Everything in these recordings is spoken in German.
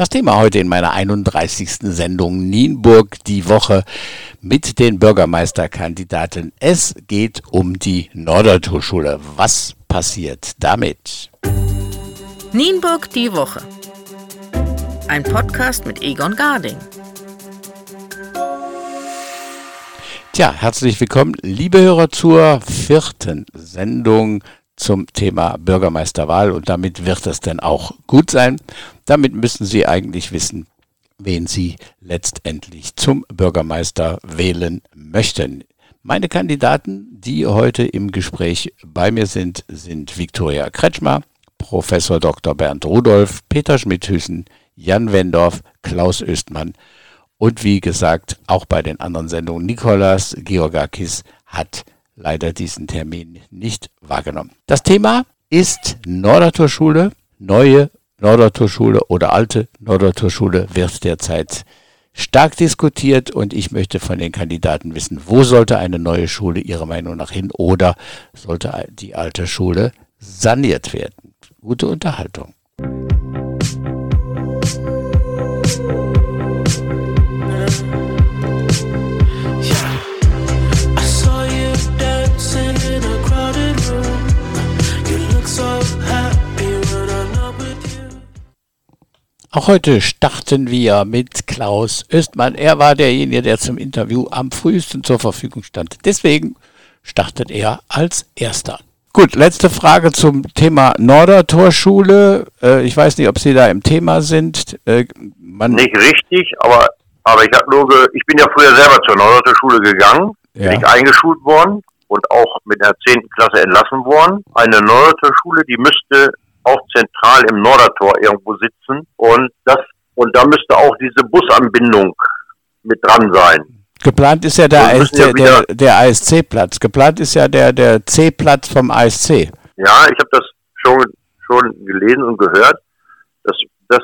Das Thema heute in meiner 31. Sendung Nienburg die Woche mit den Bürgermeisterkandidaten. Es geht um die Nordertorschule. Was passiert damit? Nienburg die Woche. Ein Podcast mit Egon Garding. Tja, herzlich willkommen, liebe Hörer, zur vierten Sendung zum Thema Bürgermeisterwahl und damit wird es dann auch gut sein. Damit müssen Sie eigentlich wissen, wen Sie letztendlich zum Bürgermeister wählen möchten. Meine Kandidaten, die heute im Gespräch bei mir sind, sind Viktoria Kretschmer, Professor Dr. Bernd Rudolf, Peter Schmidhüsen, Jan Wendorf, Klaus Östmann und wie gesagt, auch bei den anderen Sendungen Nikolas Georgakis hat leider diesen Termin nicht wahrgenommen. Das Thema ist Nordertorschule, neue Nordertorschule oder alte Nordertorschule wird derzeit stark diskutiert und ich möchte von den Kandidaten wissen, wo sollte eine neue Schule Ihrer Meinung nach hin oder sollte die alte Schule saniert werden. Gute Unterhaltung. Auch heute starten wir mit Klaus Östmann. Er war derjenige, der zum Interview am frühesten zur Verfügung stand. Deswegen startet er als erster. Gut, letzte Frage zum Thema Nordertorschule. Äh, ich weiß nicht, ob Sie da im Thema sind. Äh, nicht richtig, aber, aber ich, nur ich bin ja früher selber zur Nordertorschule gegangen, ja. bin ich eingeschult worden und auch mit der 10. Klasse entlassen worden. Eine Nordertorschule, die müsste auch zentral im Nordertor irgendwo sitzen und das und da müsste auch diese Busanbindung mit dran sein. Geplant ist ja der, ASC, ja der, der ASC-Platz. Geplant ist ja der, der C-Platz vom ASC. Ja, ich habe das schon, schon gelesen und gehört. Dass, dass,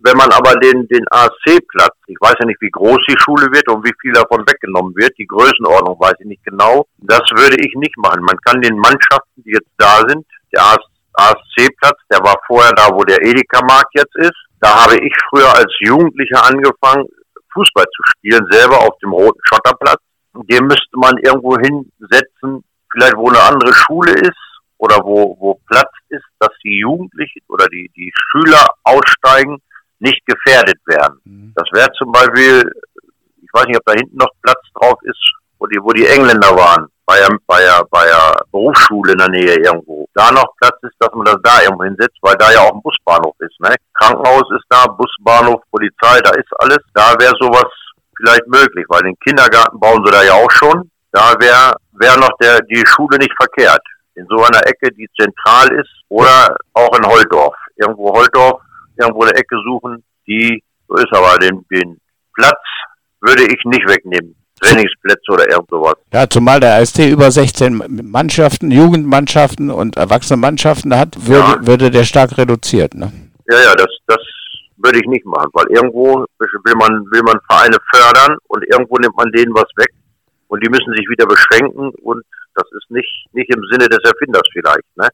wenn man aber den, den ASC-Platz, ich weiß ja nicht, wie groß die Schule wird und wie viel davon weggenommen wird, die Größenordnung weiß ich nicht genau, das würde ich nicht machen. Man kann den Mannschaften, die jetzt da sind, der ASC ASC-Platz, der war vorher da, wo der Edeka-Markt jetzt ist. Da habe ich früher als Jugendlicher angefangen, Fußball zu spielen, selber auf dem roten Schotterplatz. Den müsste man irgendwo hinsetzen, vielleicht wo eine andere Schule ist oder wo, wo Platz ist, dass die Jugendlichen oder die, die Schüler aussteigen, nicht gefährdet werden. Mhm. Das wäre zum Beispiel, ich weiß nicht, ob da hinten noch Platz drauf ist, wo die, wo die Engländer waren bei der, bei der, bei der Berufsschule in der Nähe irgendwo, da noch Platz ist, dass man das da irgendwo hinsetzt, weil da ja auch ein Busbahnhof ist. Ne? Krankenhaus ist da, Busbahnhof, Polizei, da ist alles. Da wäre sowas vielleicht möglich, weil den Kindergarten bauen sie da ja auch schon. Da wäre wär noch der, die Schule nicht verkehrt. In so einer Ecke, die zentral ist oder auch in Holdorf. Irgendwo Holdorf, irgendwo eine Ecke suchen, die, so ist aber den, den Platz würde ich nicht wegnehmen. Trainingsplätze oder irgend sowas. Ja, zumal der AST über 16 Mannschaften, Jugendmannschaften und Erwachsenenmannschaften hat, würde, ja. würde der stark reduziert. Ne? Ja, ja, das, das würde ich nicht machen, weil irgendwo will man, will man Vereine fördern und irgendwo nimmt man denen was weg und die müssen sich wieder beschränken und das ist nicht, nicht im Sinne des Erfinders vielleicht. Ne?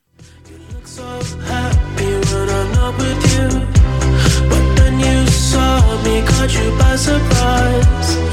me caught you by surprise.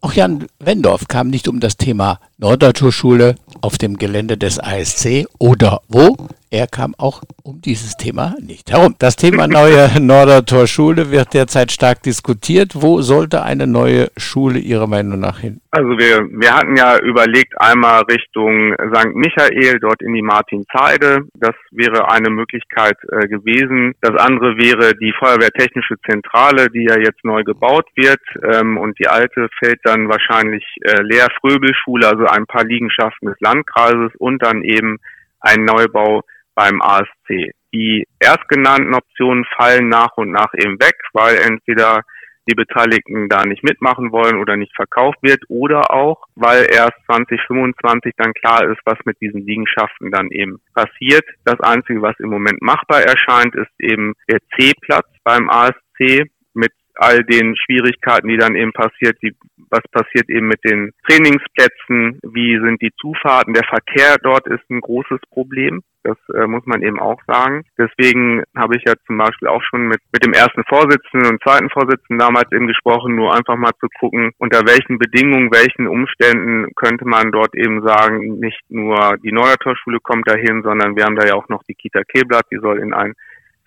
Auch Jan Wendorf kam nicht um das Thema Norddeutsche Schule auf dem Gelände des ASC oder wo. Er kam auch um dieses Thema nicht herum. Das Thema neue Nordertor Schule wird derzeit stark diskutiert. Wo sollte eine neue Schule Ihrer Meinung nach hin? Also wir, wir hatten ja überlegt, einmal Richtung St. Michael, dort in die Martinsheide. Das wäre eine Möglichkeit äh, gewesen. Das andere wäre die Feuerwehrtechnische Zentrale, die ja jetzt neu gebaut wird. Ähm, und die alte fällt dann wahrscheinlich äh, leer. Fröbelschule, also ein paar Liegenschaften des Landkreises und dann eben ein Neubau beim ASC. Die erstgenannten Optionen fallen nach und nach eben weg, weil entweder die Beteiligten da nicht mitmachen wollen oder nicht verkauft wird oder auch, weil erst 2025 dann klar ist, was mit diesen Liegenschaften dann eben passiert. Das Einzige, was im Moment machbar erscheint, ist eben der C-Platz beim ASC mit all den Schwierigkeiten, die dann eben passiert, die, was passiert eben mit den Trainingsplätzen, wie sind die Zufahrten, der Verkehr dort ist ein großes Problem. Das äh, muss man eben auch sagen. Deswegen habe ich ja zum Beispiel auch schon mit, mit dem ersten Vorsitzenden und zweiten Vorsitzenden damals eben gesprochen, nur einfach mal zu gucken, unter welchen Bedingungen, welchen Umständen könnte man dort eben sagen, nicht nur die Neuertorschule kommt dahin, sondern wir haben da ja auch noch die Kita Kehlblatt, die soll in einen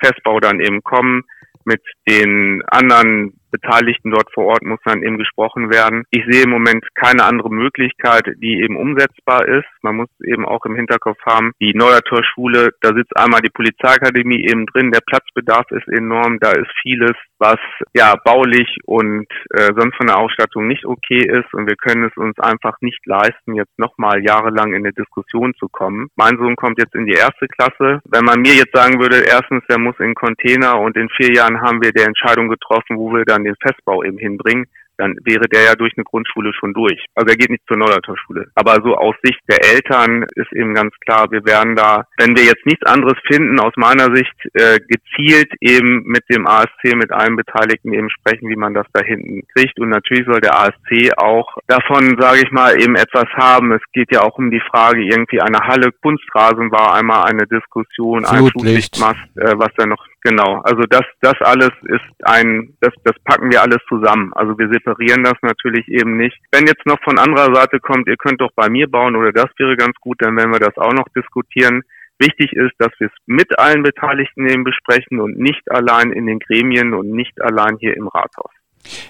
Festbau dann eben kommen mit den anderen Beteiligten dort vor Ort muss dann eben gesprochen werden. Ich sehe im Moment keine andere Möglichkeit, die eben umsetzbar ist. Man muss eben auch im Hinterkopf haben, die Neuertor Schule, da sitzt einmal die Polizeiakademie eben drin, der Platzbedarf ist enorm, da ist vieles, was ja baulich und äh, sonst von der Ausstattung nicht okay ist und wir können es uns einfach nicht leisten, jetzt nochmal jahrelang in eine Diskussion zu kommen. Mein Sohn kommt jetzt in die erste Klasse. Wenn man mir jetzt sagen würde, erstens, der muss in Container und in vier Jahren haben wir der Entscheidung getroffen, wo wir dann an den Festbau eben hinbringen, dann wäre der ja durch eine Grundschule schon durch. Also er geht nicht zur Neulertorschule. Aber so aus Sicht der Eltern ist eben ganz klar, wir werden da, wenn wir jetzt nichts anderes finden, aus meiner Sicht äh, gezielt eben mit dem ASC, mit allen Beteiligten eben sprechen, wie man das da hinten kriegt. Und natürlich soll der ASC auch davon, sage ich mal, eben etwas haben. Es geht ja auch um die Frage, irgendwie eine Halle Kunstrasen war einmal eine Diskussion, ein Flutlichtmast, äh, was da noch Genau, also das, das alles ist ein, das, das packen wir alles zusammen. Also wir separieren das natürlich eben nicht. Wenn jetzt noch von anderer Seite kommt, ihr könnt doch bei mir bauen oder das wäre ganz gut, dann werden wir das auch noch diskutieren. Wichtig ist, dass wir es mit allen Beteiligten eben besprechen und nicht allein in den Gremien und nicht allein hier im Rathaus.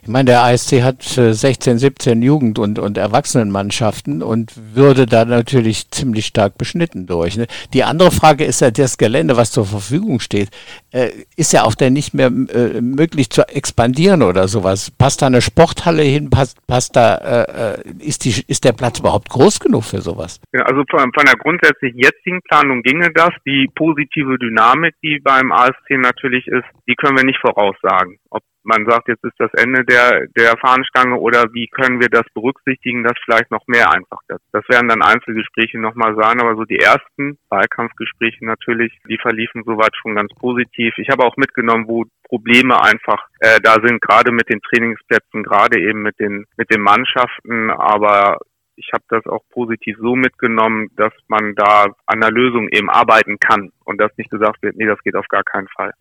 Ich meine, der ASC hat 16, 17 Jugend- und, und Erwachsenenmannschaften und würde da natürlich ziemlich stark beschnitten durch. Ne? Die andere Frage ist ja, das Gelände, was zur Verfügung steht, äh, ist ja auch dann nicht mehr äh, möglich zu expandieren oder sowas. Passt da eine Sporthalle hin? Passt, passt da, äh, äh ist, die, ist der Platz überhaupt groß genug für sowas? Ja, also von, von der grundsätzlich jetzigen Planung ginge das. Die positive Dynamik, die beim ASC natürlich ist, die können wir nicht voraussagen. Ob man sagt, jetzt ist das Ende der, der Fahnenstange oder wie können wir das berücksichtigen, dass vielleicht noch mehr einfach das. Das werden dann Einzelgespräche nochmal sein, aber so die ersten Wahlkampfgespräche natürlich, die verliefen soweit schon ganz positiv. Ich habe auch mitgenommen, wo Probleme einfach äh, da sind, gerade mit den Trainingsplätzen, gerade eben mit den, mit den Mannschaften, aber ich habe das auch positiv so mitgenommen, dass man da an der Lösung eben arbeiten kann und dass nicht gesagt wird, nee, das geht auf gar keinen Fall.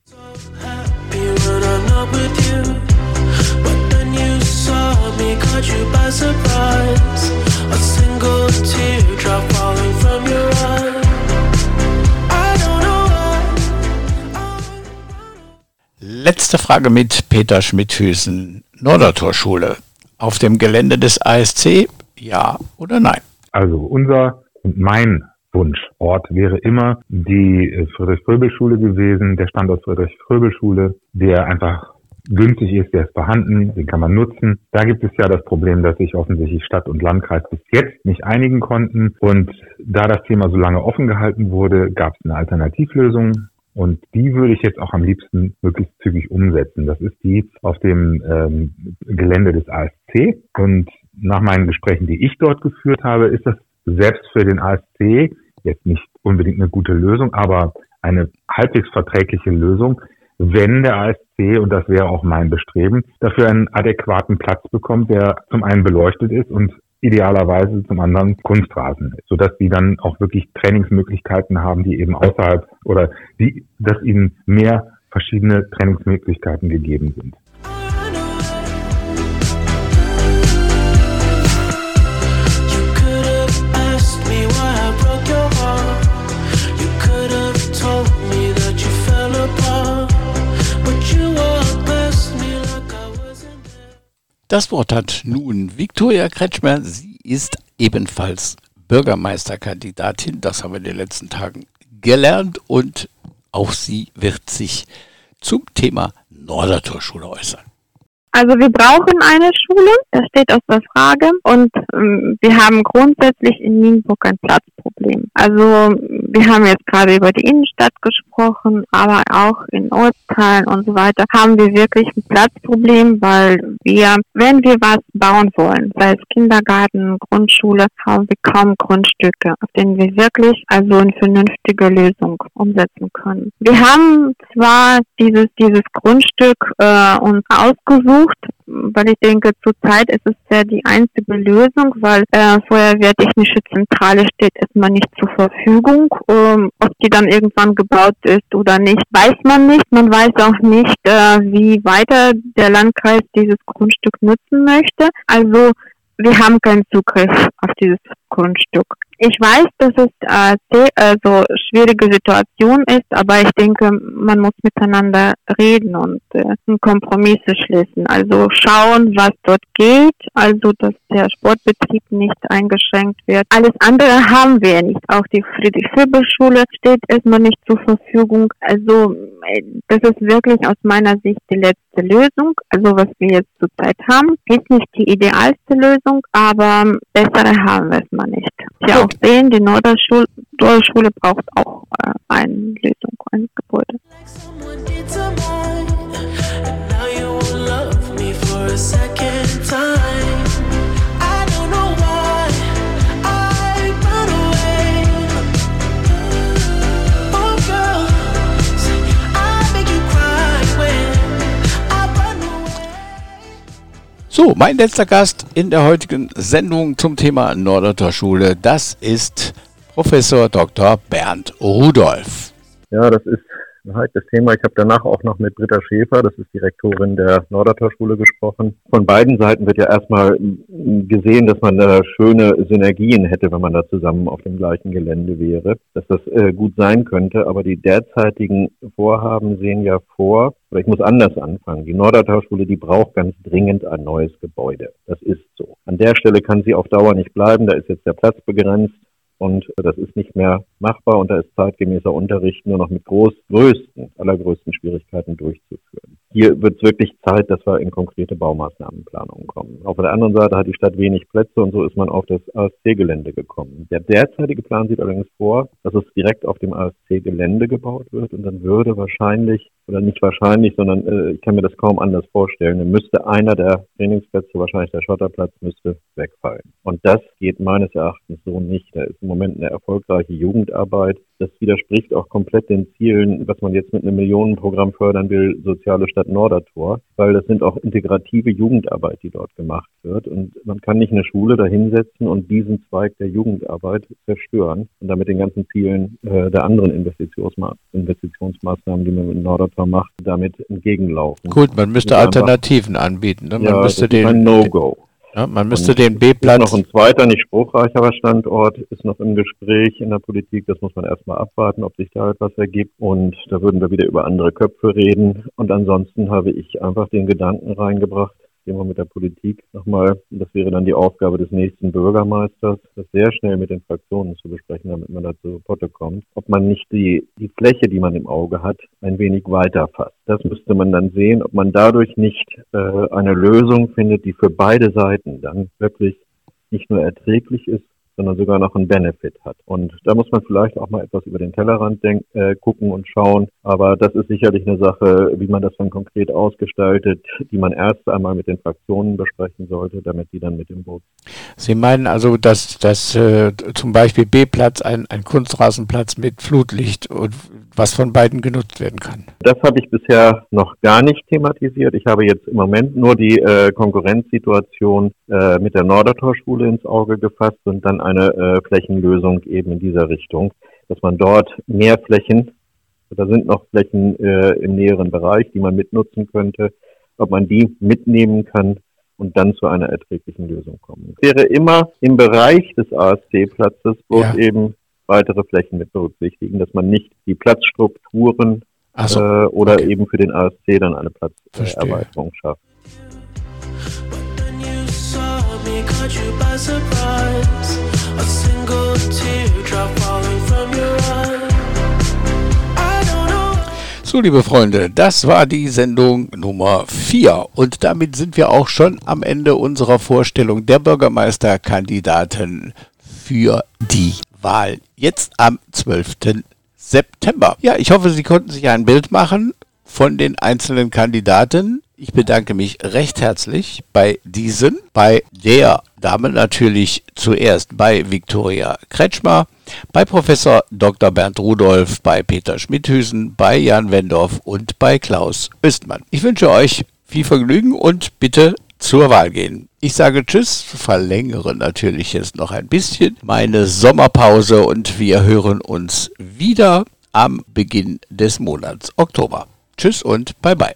Letzte Frage mit Peter Schmidthüsen, Nordertorschule. Auf dem Gelände des ASC, ja oder nein? Also unser und mein Wunschort wäre immer die Friedrich-Fröbel-Schule gewesen, der Standort Friedrich-Fröbel-Schule, der einfach günstig ist, der ist vorhanden, den kann man nutzen. Da gibt es ja das Problem, dass sich offensichtlich Stadt und Landkreis bis jetzt nicht einigen konnten. Und da das Thema so lange offen gehalten wurde, gab es eine Alternativlösung. Und die würde ich jetzt auch am liebsten möglichst zügig umsetzen. Das ist die auf dem ähm, Gelände des ASC. Und nach meinen Gesprächen, die ich dort geführt habe, ist das selbst für den ASC jetzt nicht unbedingt eine gute Lösung, aber eine halbwegs verträgliche Lösung, wenn der ASC, und das wäre auch mein Bestreben, dafür einen adäquaten Platz bekommt, der zum einen beleuchtet ist und idealerweise zum anderen Kunstrasen ist, sodass die dann auch wirklich Trainingsmöglichkeiten haben, die eben außerhalb oder die, dass ihnen mehr verschiedene Trainingsmöglichkeiten gegeben sind. Das Wort hat nun Viktoria Kretschmer. Sie ist ebenfalls Bürgermeisterkandidatin. Das haben wir in den letzten Tagen gelernt und auch sie wird sich zum Thema Nordertorschule äußern. Also wir brauchen eine Schule, das steht außer Frage. Und ähm, wir haben grundsätzlich in Nienburg ein Platzproblem. Also wir haben jetzt gerade über die Innenstadt gesprochen, aber auch in Ortsteilen und so weiter haben wir wirklich ein Platzproblem, weil wir, wenn wir was bauen wollen, sei es Kindergarten, Grundschule, haben wir kaum Grundstücke, auf denen wir wirklich also eine vernünftige Lösung umsetzen können. Wir haben zwar dieses, dieses Grundstück äh, uns ausgesucht, weil ich denke, zurzeit ist es ja die einzige Lösung, weil äh, Feuerwehrtechnische Zentrale steht erstmal nicht zur Verfügung. Ähm, ob die dann irgendwann gebaut ist oder nicht, weiß man nicht. Man weiß auch nicht, äh, wie weiter der Landkreis dieses Grundstück nutzen möchte. Also wir haben keinen Zugriff auf dieses Grundstück. Ich weiß, dass es äh, also schwierige Situation ist, aber ich denke, man muss miteinander reden und äh, Kompromisse schließen. Also schauen, was dort geht, also dass der Sportbetrieb nicht eingeschränkt wird. Alles andere haben wir nicht. Auch die Friedrich-Silber-Schule steht erstmal nicht zur Verfügung. Also äh, das ist wirklich aus meiner Sicht die letzte Lösung. Also was wir jetzt zurzeit haben, ist nicht die idealste Lösung, aber bessere haben wir es mal nicht. Ja, auch sehen, die Norderschule, Norderschule braucht auch äh, eine Lösung, ein Gebäude. So, mein letzter Gast in der heutigen Sendung zum Thema Nordertor Schule, das ist Professor Dr. Bernd Rudolph. Ja, das ist ein heikles Thema. Ich habe danach auch noch mit Britta Schäfer, das ist Direktorin der Nordertor Schule, gesprochen. Von beiden Seiten wird ja erstmal gesehen, dass man da schöne Synergien hätte, wenn man da zusammen auf dem gleichen Gelände wäre, dass das äh, gut sein könnte. Aber die derzeitigen Vorhaben sehen ja vor, oder ich muss anders anfangen. Die Nordertor Schule, die braucht ganz dringend ein neues Gebäude. Das ist so. An der Stelle kann sie auf Dauer nicht bleiben. Da ist jetzt der Platz begrenzt und das ist nicht mehr machbar und da ist zeitgemäßer Unterricht nur noch mit groß, größten, allergrößten Schwierigkeiten durchzuführen. Hier wird es wirklich Zeit, dass wir in konkrete Baumaßnahmenplanungen kommen. Auf der anderen Seite hat die Stadt wenig Plätze und so ist man auf das ASC-Gelände gekommen. Der derzeitige Plan sieht allerdings vor, dass es direkt auf dem ASC-Gelände gebaut wird und dann würde wahrscheinlich, oder nicht wahrscheinlich, sondern äh, ich kann mir das kaum anders vorstellen, dann müsste einer der Trainingsplätze, wahrscheinlich der Schotterplatz, müsste wegfallen. Und das geht meines Erachtens so nicht. Da ist im Moment eine erfolgreiche Jugendarbeit. Das widerspricht auch komplett den Zielen, was man jetzt mit einem Millionenprogramm fördern will, soziale Stadt Nordertor, weil das sind auch integrative Jugendarbeit, die dort gemacht wird. Und man kann nicht eine Schule dahinsetzen und diesen Zweig der Jugendarbeit zerstören und damit den ganzen Zielen äh, der anderen Investitionsma Investitionsmaßnahmen, die man mit Nordertor macht, damit entgegenlaufen. Gut, man müsste Alternativen anbieten. Ne? Man ja, müsste das ist ein No-Go. Ja, man müsste Und den B-Platz. Noch ein zweiter, nicht spruchreicherer Standort, ist noch im Gespräch in der Politik. Das muss man erstmal abwarten, ob sich da etwas ergibt. Und da würden wir wieder über andere Köpfe reden. Und ansonsten habe ich einfach den Gedanken reingebracht, wir mit der Politik nochmal, das wäre dann die Aufgabe des nächsten Bürgermeisters, das sehr schnell mit den Fraktionen zu besprechen, damit man da zu Potte kommt, ob man nicht die, die Fläche, die man im Auge hat, ein wenig weiter fasst. Das müsste man dann sehen, ob man dadurch nicht äh, eine Lösung findet, die für beide Seiten dann wirklich nicht nur erträglich ist, sondern sogar noch einen Benefit hat. Und da muss man vielleicht auch mal etwas über den Tellerrand denk, äh, gucken und schauen. Aber das ist sicherlich eine Sache, wie man das dann konkret ausgestaltet, die man erst einmal mit den Fraktionen besprechen sollte, damit die dann mit dem Boot. Sie meinen also, dass, dass äh, zum Beispiel B-Platz ein, ein Kunstrasenplatz mit Flutlicht und was von beiden genutzt werden kann? Das habe ich bisher noch gar nicht thematisiert. Ich habe jetzt im Moment nur die äh, Konkurrenzsituation äh, mit der Nordertorschule ins Auge gefasst und dann eine äh, Flächenlösung eben in dieser Richtung, dass man dort mehr Flächen, da sind noch Flächen äh, im näheren Bereich, die man mitnutzen könnte, ob man die mitnehmen kann und dann zu einer erträglichen Lösung kommen. Es wäre immer im Bereich des ASC-Platzes, wo ja. eben weitere Flächen mit berücksichtigen, dass man nicht die Platzstrukturen so, äh, oder okay. eben für den ASC dann eine Platzerweiterung schafft. So, liebe Freunde, das war die Sendung Nummer 4 und damit sind wir auch schon am Ende unserer Vorstellung der Bürgermeisterkandidaten für die Wahl jetzt am 12. September. Ja, ich hoffe, Sie konnten sich ein Bild machen von den einzelnen Kandidaten. Ich bedanke mich recht herzlich bei diesen, bei der Dame natürlich zuerst bei Viktoria Kretschmer, bei Professor Dr. Bernd Rudolf, bei Peter Schmidhüsen, bei Jan Wendorf und bei Klaus Östmann. Ich wünsche euch viel Vergnügen und bitte zur Wahl gehen. Ich sage Tschüss, verlängere natürlich jetzt noch ein bisschen meine Sommerpause und wir hören uns wieder am Beginn des Monats Oktober. Tschüss und bye bye.